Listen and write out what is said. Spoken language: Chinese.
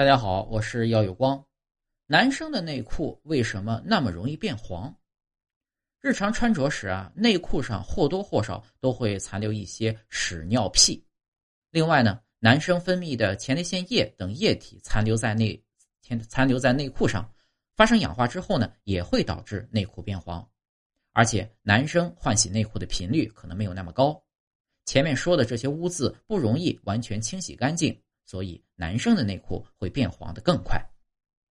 大家好，我是耀有光。男生的内裤为什么那么容易变黄？日常穿着时啊，内裤上或多或少都会残留一些屎尿屁。另外呢，男生分泌的前列腺液等液体残留在内，残留在内裤上，发生氧化之后呢，也会导致内裤变黄。而且，男生换洗内裤的频率可能没有那么高。前面说的这些污渍不容易完全清洗干净。所以，男生的内裤会变黄得更快。